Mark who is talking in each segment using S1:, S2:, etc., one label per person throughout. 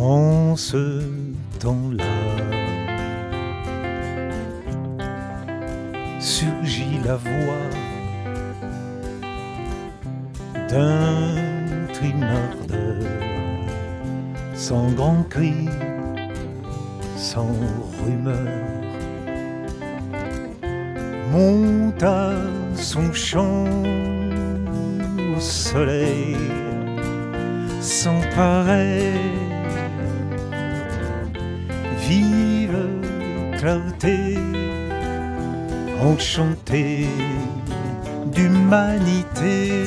S1: En ce temps-là, surgit la voix d'un trinardeur, sans grand cri, sans rumeur, monte à son chant au soleil, sans pareil, vive clarté, enchantée d'humanité.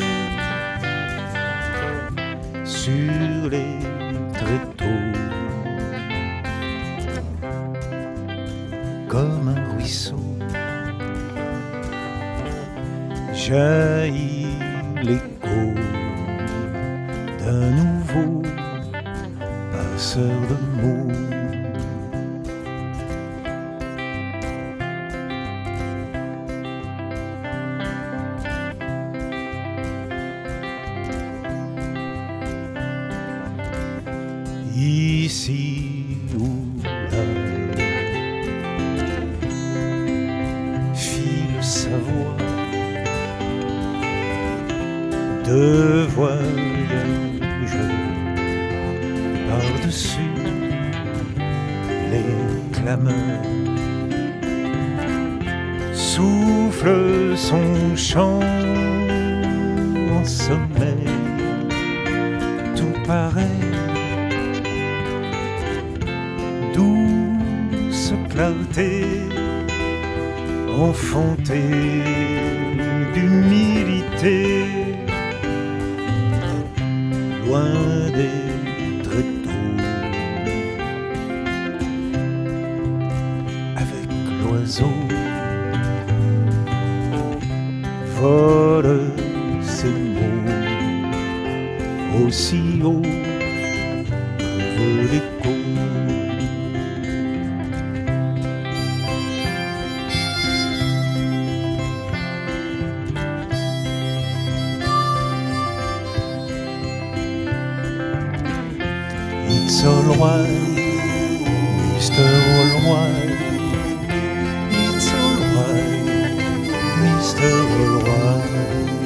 S1: Sur les tréteaux comme un ruisseau jaillit l'écho d'un nouveau passeur de mots ici ou là. File sa voix de voyage par-dessus les clameurs. Souffle son chant en sommeil, tout pareil douce clarté enfantée d'humilité. Loin des tréteaux avec l'oiseau vole ses mots aussi haut que l'écho It's alright, Mr. Alright. It's alright, Mr. Alright.